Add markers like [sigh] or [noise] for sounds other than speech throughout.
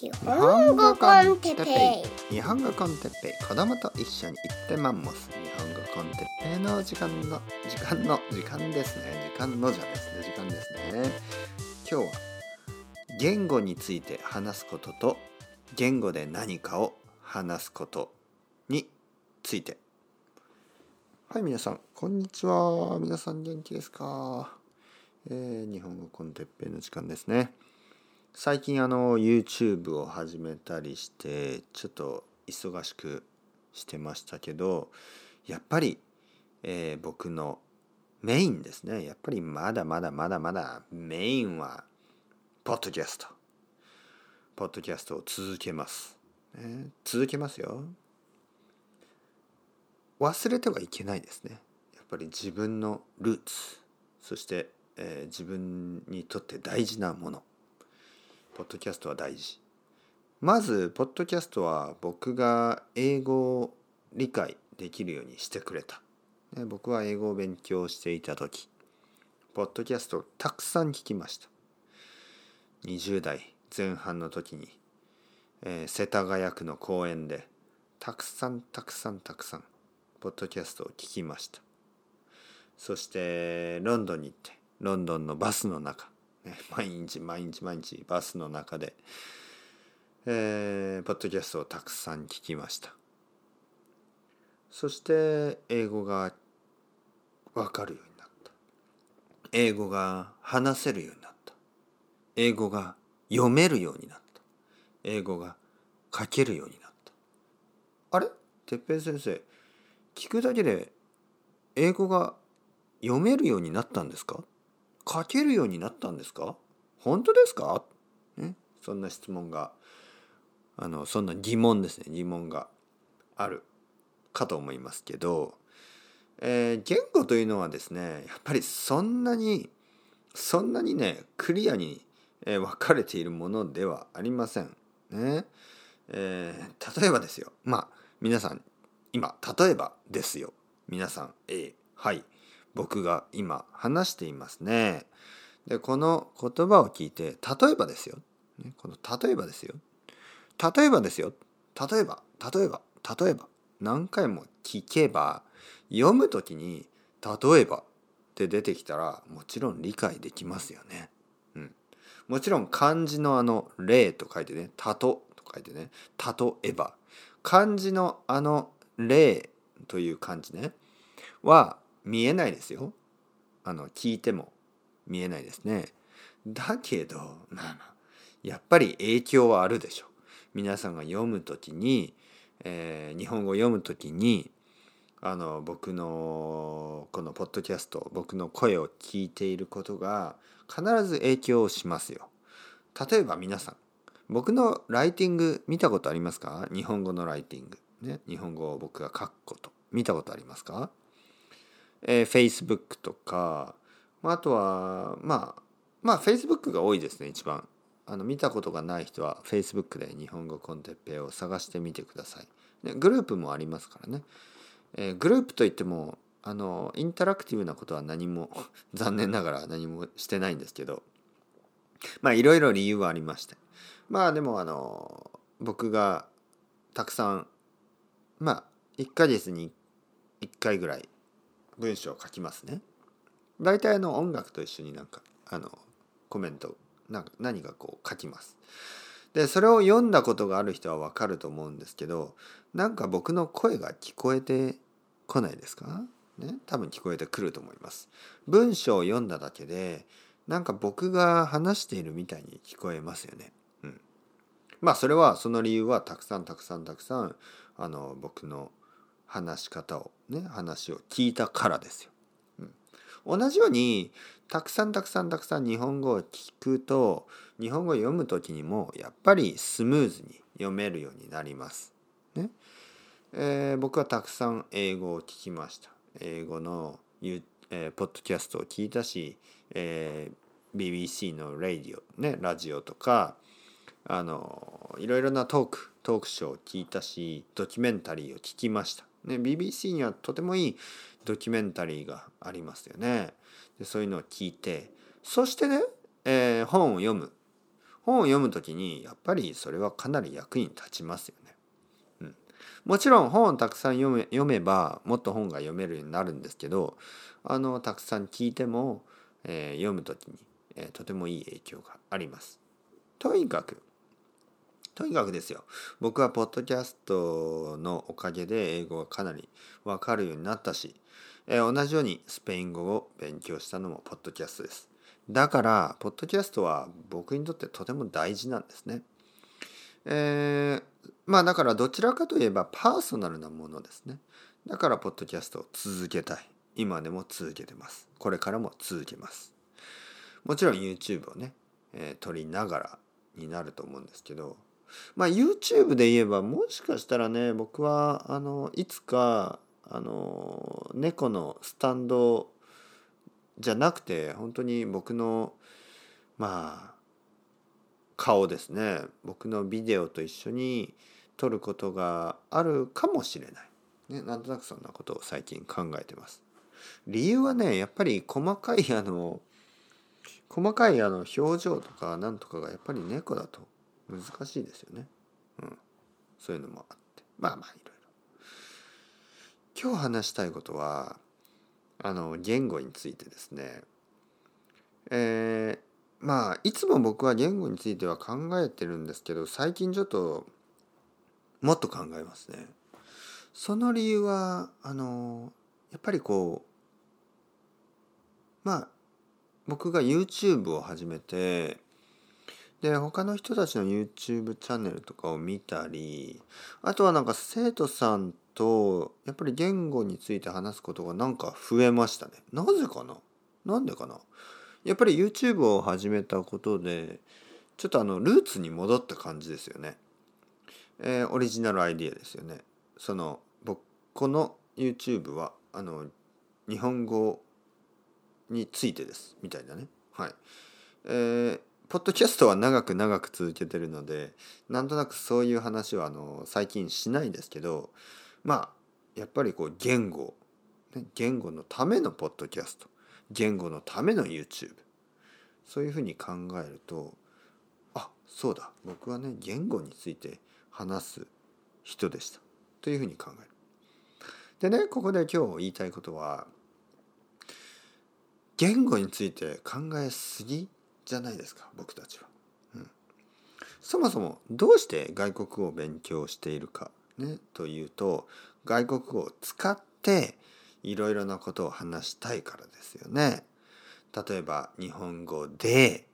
日本語コンテッペイ日本語コンテッペイ子供と一緒に行ってマンモス日本語コンテッペイの時間の時間の時間ですね。時間のじゃですね時間ですね。今日は言語について話すことと言語で何かを話すことについてはい皆さんこんにちは。皆さん元気ですか、えー、日本語コンテッペイの時間ですね。最近あの YouTube を始めたりしてちょっと忙しくしてましたけどやっぱり、えー、僕のメインですね。やっぱりまだまだまだまだメインはポッドキャスト。ポッドキャストを続けます、ね、続けますよ。忘れてはいけないですね。やっぱり自分のルーツそして、えー、自分にとって大事なもの。ポッドキャストは大事。まずポッドキャストは僕が英語を理解できるようにしてくれた、僕は英語を勉強していた時ポッドキャストをたくさん聞きました。20代前半の時に、えー、世田谷区の公園でたくさんたくさんたくさんポッドキャストを聞きました。そしてロンドンに行ってロンドンのバスの中 [laughs] 毎日毎日毎日バスの中で、えー、ポッドキャストをたくさん聞きました。そして英語がわかるようになった。英語が話せるようになった。英語が読めるようになった。英語が書けるようになった。あれ？哲平先生聞くだけで英語が読めるようになったんですか？書けるようになったんですか？本当ですか、ね、そんな質問が。あのそんな疑問ですね。疑問があるかと思いますけど、えー、言語というのはですねやっぱりそんなにそんなにねクリアに、えー、分かれているものではありません。ね。えー、例えばですよ。まあ皆さん今例えばですよ。皆さん A はい。僕が今話していますね。でこの言葉を聞いて例えばですよ、この例えばですよ。例えばですよ。例えば例えば例えば何回も聞けば読む時に「例えば」って出てきたらもちろん理解できますよね。うん、もちろん漢字のあの「例」と書いてね「たと」と書いてね「例えば」漢字のあの「例」という漢字ねは見えないですよ。あの聞いても見えないですね。だけどまあまあやっぱり影響はあるでしょう。皆さんが読む時に、えー、日本語を読む時にあの僕のこのポッドキャスト僕の声を聞いていることが必ず影響しますよ。例えば皆さん僕のライティング見たことありますか？日本語のライティング。ね、日本語を僕が書くこと見たことありますか？えー、Facebook とか、まあ、あとはまあまあ Facebook が多いですね一番。あの見たことがない人は Facebook で日本語コンテッペイを探してみてください、ね、グループもありますからね、えー、グループといってもあのインタラクティブなことは何も [laughs] 残念ながら何もしてないんですけどまあいろいろ理由はありまして。まあでもあの僕がたくさんまあ1ヶ月に1回ぐらい文章を書きますね。大体の音楽と一緒になんかあのコメントなんか何かこう書きます。でそれを読んだことがある人はわかると思うんですけどなんか僕の声が聞こえてこないですか？ね？多分聞こえてくると思います。文章を読んだだけでなんか僕が話しているみたいに聞こえますよね。うん。まあそれはその理由はたくさんたくさんたくさんあの僕の話し方をね話を聞いたからですよ。うん、同じようにたくさんたくさんたくさん日本語を聞くと日本語を読む時にもやっぱりスムーズに読めるようになります。ねえー、僕はたくさん英語を聞きました。英語の、えー、ポッドキャストを聞いたし、えー、BBC のラディオ、ね、ラジオとかあのいろいろなトークトークショーを聞いたしドキュメンタリーを聞きました。ね、BBC にはとてもいいドキュメンタリーがありますよね。でそういうのを聞いてそしてね、えー、本を読む本を読む時にやっぱりそれはかなり役に立ちますよね。うん、もちろん本をたくさん読め読めばもっと本が読めるようになるんですけどあのたくさん聞いても、えー、読む時に、えー、とてもいい影響があります。とにかくとにかくですよ僕はポッドキャストのおかげで英語がかなりわかるようになったし、えー、同じようにスペイン語を勉強したのもポッドキャストです。だからポッドキャストは僕にとってとても大事なんですね。えー、まあだからどちらかといえばパーソナルなものですね。だからポッドキャストを続けたい。今でも続けてます。これからも続けます。もちろん YouTube をね、えー、撮りながらになると思うんですけど、まあ YouTube で言えばもしかしたらね、僕はあのいつかあの猫のスタンドじゃなくて本当に僕のまあ顔ですね。僕のビデオと一緒に撮ることがあるかもしれない、ね、なんとなくそんなことを最近考えてます。理由はねやっぱり細かいあの細かいあの表情とかなんとかがやっぱり猫だと難しいですよね。うん。そういうのもあって。まあまあいろいろ。今日話したいことはあの言語についてですね。えー、まあいつも僕は言語については考えてるんですけど最近ちょっともっと考えますね。その理由はあのやっぱりこうまあ僕が YouTube を始めてで他の人たちの YouTube チャンネルとかを見たりあとはなんか生徒さんとやっぱり言語について話すことがなんか増えましたね。なぜかな？なんでかな？やっぱり YouTube を始めたことでちょっとあのルーツに戻った感じですよね。えー、オリジナルアイディアですよね。その僕この YouTube はあの日本語についてですみたいなね。はい。えー、ポッドキャストは長く長く続けてるのでなんとなくそういう話はあの最近しないですけどまあやっぱりこう言語、言語のためのポッドキャスト言語のための YouTube そういうふうに考えるとあそうだ僕はね言語について話す人でしたというふうに考える。でねここで今日言いたいことは言語について考えすぎじゃないですか僕たちは、うん。そもそもどうして外国語を勉強しているかね、というと外国語を使っていろいろなことを話したいからですよね。例えば日本語で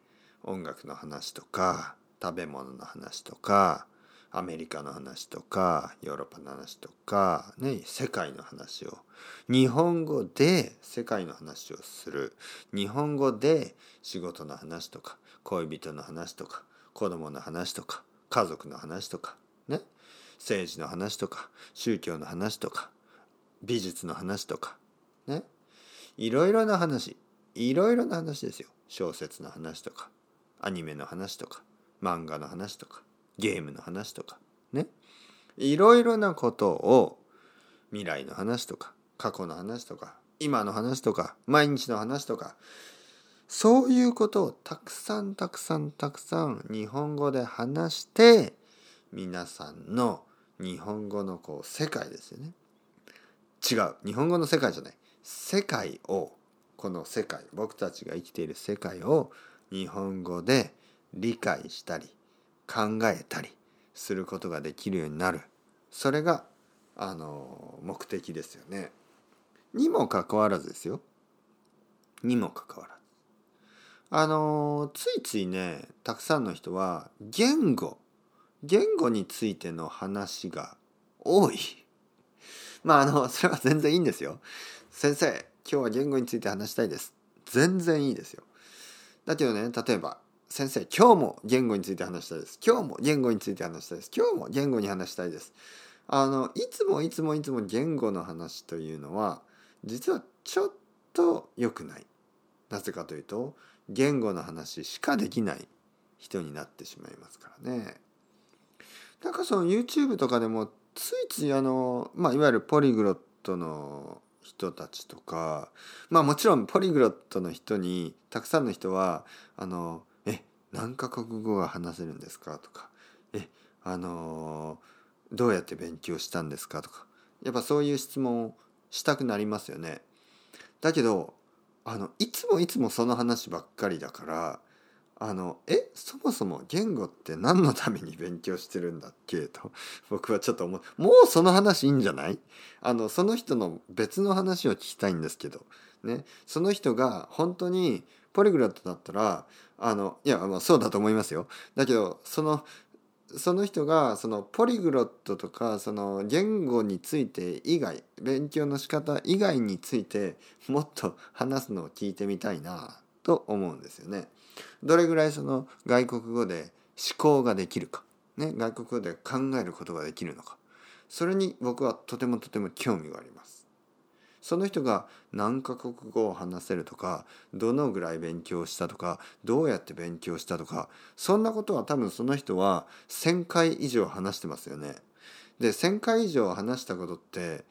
音楽の話とか食べ物の話とかアメリカの話とかヨーロッパの話とか、ね、世界の話を。日本語で世界の話をする。日本語で仕事の話とか恋人の話とか子供の話とか家族の話とかね政治の話とか宗教の話とか美術の話とかねいろいろな話いろいろな話ですよ。小説の話とかアニメの話とか漫画の話とか。ゲームの話とかね。いろいろなことを未来の話とか過去の話とか今の話とか毎日の話とかそういうことをたくさんたくさんたくさん日本語で話して皆さんの日本語のこう世界ですよね。違う。日本語の世界じゃない。世界をこの世界僕たちが生きている世界を日本語で理解したり考えたりすることができるようになるそれがあの目的ですよね。にもかかわらずですよ。にもかかわらず。あのついついねたくさんの人は言語言語についての話が多い。[laughs] まああのそれは全然いいんですよ。先生今日は言語について話したいです。全然いいですよ。だけどね例えば先生今日も言語について話したいです。今日も言語について話したいです。今日も言語に話したいです。あのいつもいつもいつも言語の話というのは実はちょっと良くない。なぜかというと言語の話しかできない人になってしまいますからね。なんかその YouTube とかでもついついあの、まあ、いわゆるポリグロットの人たちとかまあもちろんポリグロットの人にたくさんの人はあの「何カ国語が話せるんですか？とかえあのー、どうやって勉強したんですか？とかやっぱそういう質問をしたくなりますよね。だけどあのいつもいつもその話ばっかりだからあのえそもそも言語って何のために勉強してるんだっけ？と僕はちょっと思う。もうその話いいんじゃない？あのその人の別の話を聞きたいんですけどね。その人が本当にポリグラットだったらあのいやまあそうだと思いますよだけどそのその人がそのポリグロットとかその言語について以外勉強の仕方以外についてもっと話すのを聞いてみたいなと思うんですよね。どれぐらいその外国語で思考ができるか、ね、外国語で考えることができるのかそれに僕はとてもとても興味があります。その人が何カ国語を話せるとかどのぐらい勉強したとかどうやって勉強したとかそんなことは多分その人は1,000回以上話してますよね。で1,000回以上話したことって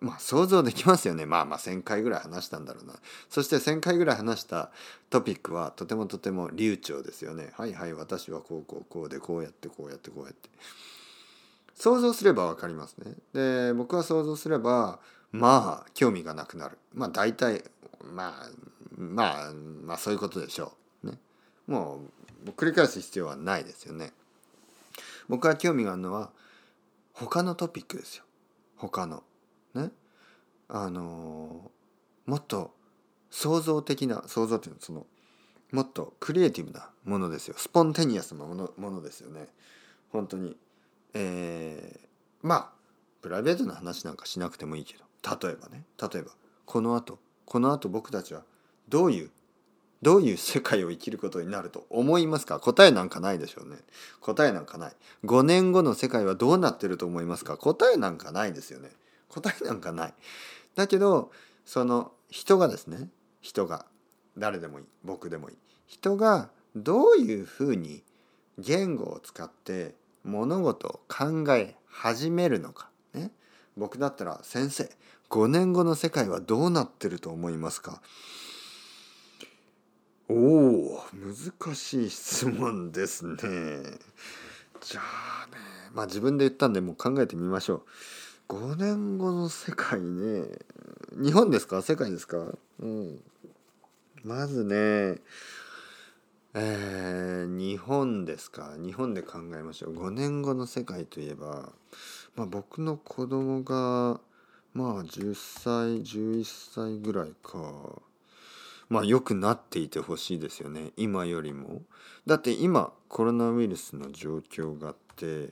まあ想像できますよね。まあまあ1,000回ぐらい話したんだろうな。そして1,000回ぐらい話したトピックはとてもとても流暢ですよね。はいはい私はこうこうこうでこうやってこうやってこうやって。想像すれば分かりますね。で僕は想像すればまあ興味がなくなる。まあ大体まあまあまあそういうことでしょう。ね。もう繰り返す必要はないですよね。僕は興味があるのは他のトピックですよ。他の。ね。あのもっと創造的な創造っていうのはそのもっとクリエイティブなものですよ。スポンテニアスなものものですよね。本当に。えー、まあプライベートな話なんかしなくてもいいけど。例えばね例えばこのあとこのあと僕たちはどういうどういう世界を生きることになると思いますか？答えなんかないでしょうね。答えなんかない。5年後の世界はどうなってると思いますか？答えなんかないですよね。答えなんかない。だけどその人がですね人が誰でもいい僕でもいい。人がどういうふうに言語を使って物事を考え始めるのか、僕だったら先生5年後の世界はどうなってると思いますか？おお難しい質問ですね。じゃあねまあ自分で言ったんでもう考えてみましょう。5年後の世界ね日本ですか？世界ですか？うんまずねえー、日本ですか？日本で考えましょう。5年後の世界といえば、まあ、僕の子供がまあ10歳11歳ぐらいかまあ良くなっていてほしいですよね。今よりも。だって今コロナウイルスの状況があって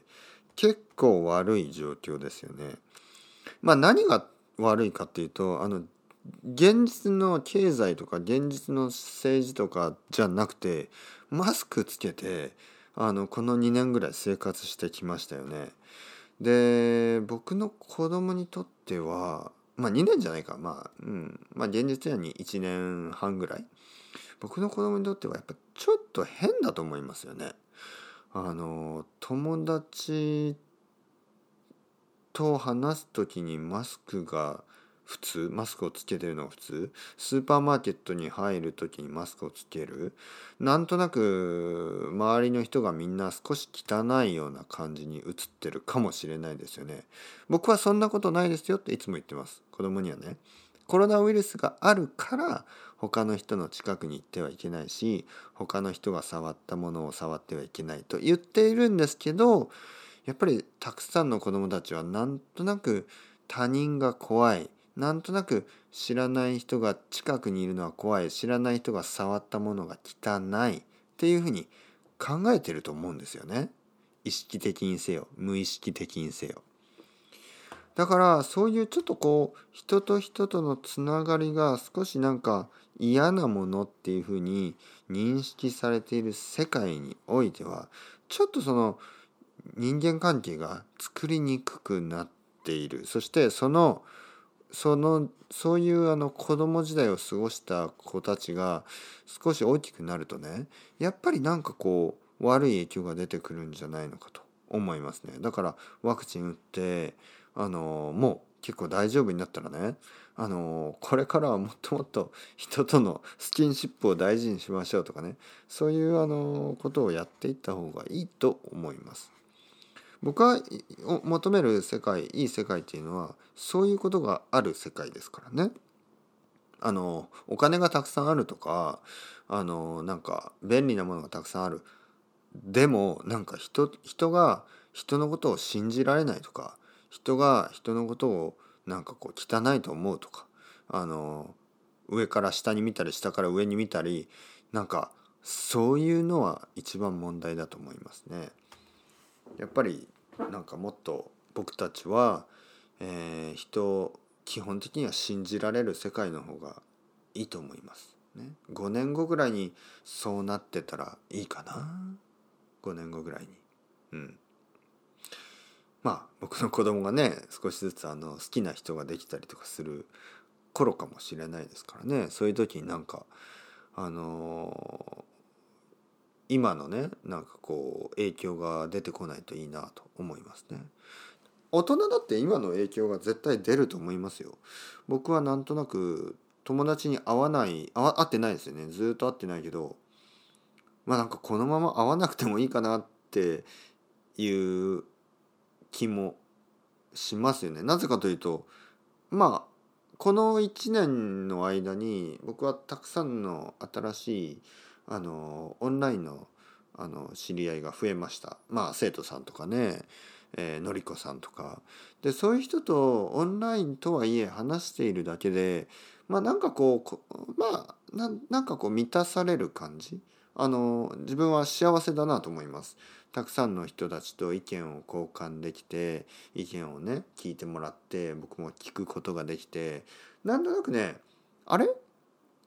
結構悪い状況ですよね。まあ何が悪いかっていうとあの現実の経済とか現実の政治とかじゃなくてマスクつけてあのこの2年ぐらい生活してきましたよね。で僕の子供にとってはまあ2年じゃないかまあうんまあ現実やに1年半ぐらい僕の子供にとってはやっぱちょっと変だと思いますよね。あの友達と話す時にマスクが普通？マスクをつけてるのが普通？スーパーマーケットに入る時にマスクをつける？なんとなく周りの人がみんな少し汚いような感じに映ってるかもしれないですよね。僕はそんなことないですよっていつも言ってます。子供にはね。コロナウイルスがあるから他の人の近くに行ってはいけないし他の人が触ったものを触ってはいけないと言っているんですけどやっぱりたくさんの子どもたちはなんとなく他人が怖いなんとなく知らない人が近くにいるのは怖い。知らない人が触ったものが汚いっていうふうに考えてると思うんですよね。意識的にせよ。無意識的にせよ。だからそういうちょっとこう人と人とのつながりが少しなんか嫌なものっていうふうに認識されている世界においてはちょっとその人間関係が作りにくくなっている。そしてそのそのそういうあの子供時代を過ごした子たちが少し大きくなるとねやっぱりなんかこう悪い影響が出てくるんじゃないのかと思いますねだからワクチン打ってあのもう結構大丈夫になったらねあのこれからはもっともっと人とのスキンシップを大事にしましょうとかねそういうあのことをやっていった方がいいと思います。僕が求める世界いい世界っていうのはそういうことがある世界ですからね。あのお金がたくさんあるとかあのなんか便利なものがたくさんあるでもなんか人人が人のことを信じられないとか人が人のことをなんかこう汚いと思うとかあの上から下に見たり下から上に見たりなんかそういうのは一番問題だと思いますね。やっぱり [laughs] なんかもっと僕たちは、えー、人を基本的には信じられる世界の方がいいと思います。ね、5年後ぐらいにそうなってたらいいかな。5年後ぐらいに。うん。まあ僕の子供がね少しずつあの好きな人ができたりとかする頃かもしれないですからね。そういう時になんかあのー、今のねなんかこう影響が出てこないといいなと思いますね。大人だって今の影響が絶対出ると思いますよ。僕はなんとなく友達に会わない会ってないですよねずっと会ってないけどまあなんかこのまま会わなくてもいいかなっていう気もしますよね。なぜかというとまあこの1年の間に僕はたくさんの新しいあのオンラインのあの知り合いが増えました。まあ生徒さんとかね、えー、のりこさんとか。でそういう人とオンラインとはいえ話しているだけでまあなんかこうまあなんかこう満たされる感じ。あの自分は幸せだなと思います。たくさんの人たちと意見を交換できて意見をね聞いてもらって僕も聞くことができて。なんとなくねあれ？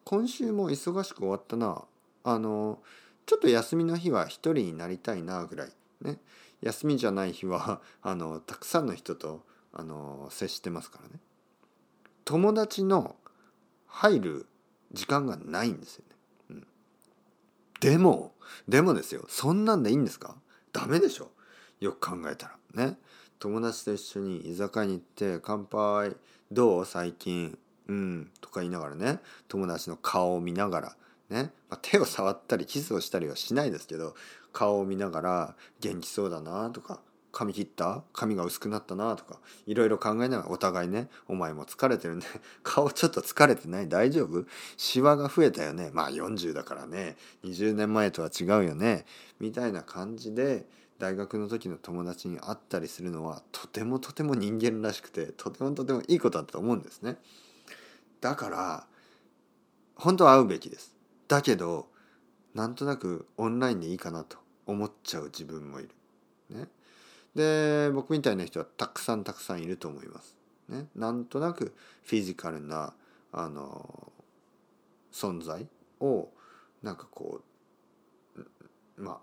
今週も忙しく終わったな。あのちょっと休みの日は一人になりたいなぐらいね。休みじゃない日は [laughs] あのたくさんの人とあの接してますからね。友達の入る時間がないんですよね、うん、でもでもですよ。そんなんでいいんですか？ダメでしょ。よく考えたら。ね。友達と一緒に居酒屋に行って「乾杯どう？最近。うん」とか言いながらね。友達の顔を見ながら。ね、まあ、手を触ったりキスをしたりはしないですけど顔を見ながら元気そうだなとか髪切った？髪が薄くなったなとかいろいろ考えながらお互いねお前も疲れてるね。[laughs] 顔ちょっと疲れてない？大丈夫？シワが増えたよね？まあ40だからね。20年前とは違うよね？みたいな感じで大学の時の友達に会ったりするのはとてもとても人間らしくてとてもとてもいいことだと思うんですね。だから本当は会うべきです。だけどなんとなくオンラインでいいかなと思っちゃう自分もいる。ね。で僕みたいな人はたくさんたくさんいると思います。ね、なんとなくフィジカルなあの存在をなんかこうま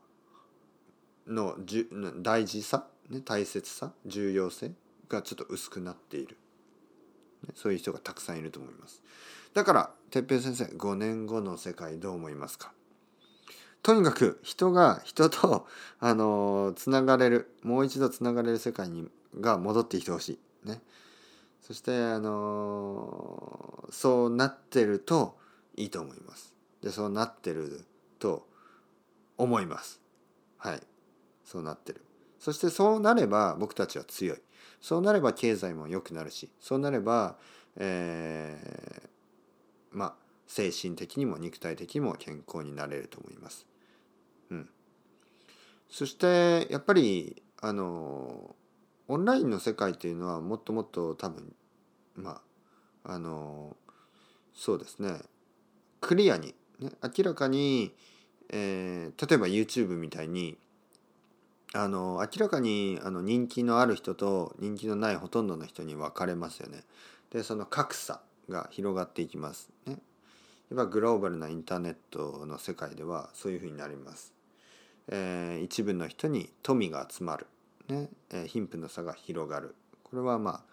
あのじゅ大事さ、ね、大切さ重要性がちょっと薄くなっている、ね、そういう人がたくさんいると思います。だから哲平先生5年後の世界どう思いますか？とにかく人が人と [laughs] あのつながれるもう一度つながれる世界にが戻ってきてほしい。ね。そしてあのそうなってるといいと思います。でそうなってると思います。はい。そうなってる。そしてそうなれば僕たちは強い。そうなれば経済も良くなるし。そうなればえー、まあ精神的にも肉体的にも健康になれると思います。うん、そしてやっぱりあのオンラインの世界っていうのはもっともっと多分まああのそうですね。クリアに、ね、明らかに、えー、例えば YouTube みたいにあの明らかにあの人気のある人と人気のないほとんどの人に分かれますよね。でその格差。が広がっていきますね。やっぱグローバルなインターネットの世界ではそういうふうになります。えー、一部の人に富が集まる、ね。えー、貧富の差が広がる。これはまあ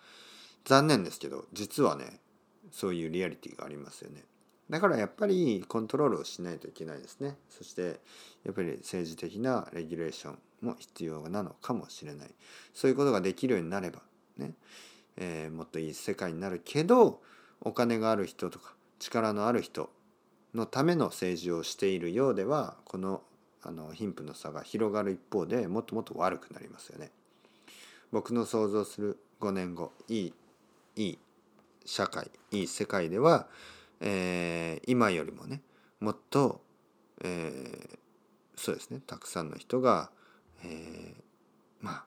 残念ですけど実はねそういうリアリティがありますよね。だからやっぱりコントロールをしないといけないですね。そしてやっぱり政治的なレギュレーションも必要なのかもしれない。そういうことができるようになればね。えーもっといい世界になるけどお金がある人とか力のある人のための政治をしているようではこのあの貧富の差が広がる一方でもっともっと悪くなりますよね。僕の想像する5年後いいいい社会いい世界では、えー今よりもねもっと、えーそうですねたくさんの人が、えーまあ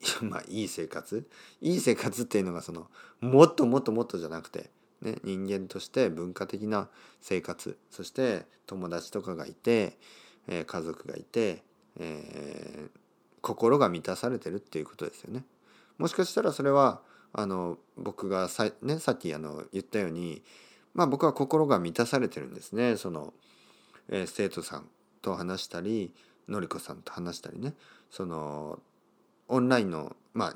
[laughs] まあいい生活？いい生活っていうのがそのもっともっともっとじゃなくて、ね、人間として文化的な生活そして友達とかがいて、えー家族がいて、えー心が満たされてるっていうことですよね。もしかしたらそれはあの僕がさ,、ね、さっきあの言ったように、まあ、僕は心が満たされてるんですね。その、えー生徒さんと話したりのりこさんと話したりねそのオンラインのまあ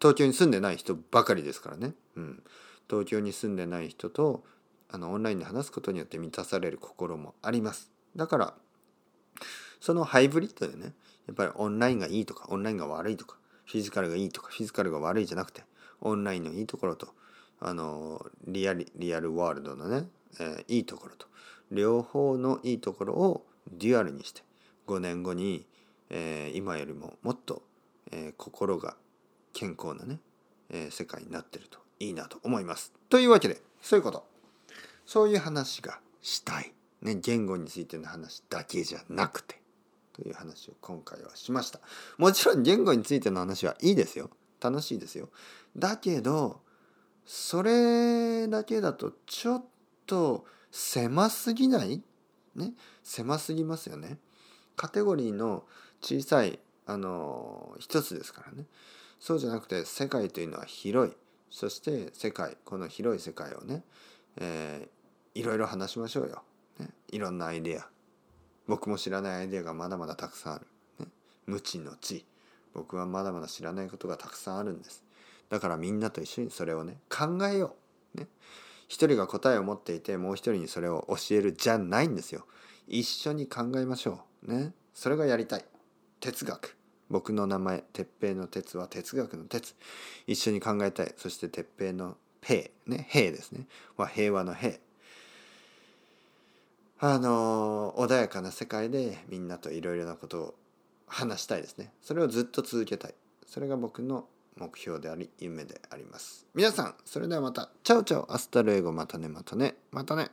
東京に住んでない人ばかりですからね、うん、東京に住んでない人とあのオンラインで話すことによって満たされる心もあります。だからそのハイブリッドでねやっぱりオンラインがいいとかオンラインが悪いとかフィジカルがいいとかフィジカルが悪いじゃなくてオンラインのいいところとあのリアリリアルワールドのね、えーいいところと両方のいいところをデュアルにして5年後に、えー今よりももっと、心が健康なね、えー世界になってるといいなと思います。というわけでそういうことそういう話がしたい、ね、言語についての話だけじゃなくてという話を今回はしました。もちろん言語についての話はいいですよ楽しいですよ。だけどそれだけだとちょっと狭すぎない？ね？狭すぎますよね。カテゴリーの小さいあの一つですからね。そうじゃなくて世界というのは広い。そして世界この広い世界をね、えーいろいろ話しましょうよ、ね、いろんなアイデア。僕も知らないアイデアがまだまだたくさんある、ね、無知の知。僕はまだまだ知らないことがたくさんあるんです。だからみんなと一緒にそれをね考えよう、ね、一人が答えを持っていてもう一人にそれを教えるじゃないんですよ。一緒に考えましょう。ね。それがやりたい。哲学。僕の名前哲平の哲は哲学の哲。一緒に考えたい。そして哲平の平ね。平ですね。は平和の平。あの穏やかな世界でみんなといろいろなことを話したいですね。それをずっと続けたい。それが僕の目標であり夢であります。皆さんそれではまた。 Ciao ciao。 Hasta luego。またね。またね。またね。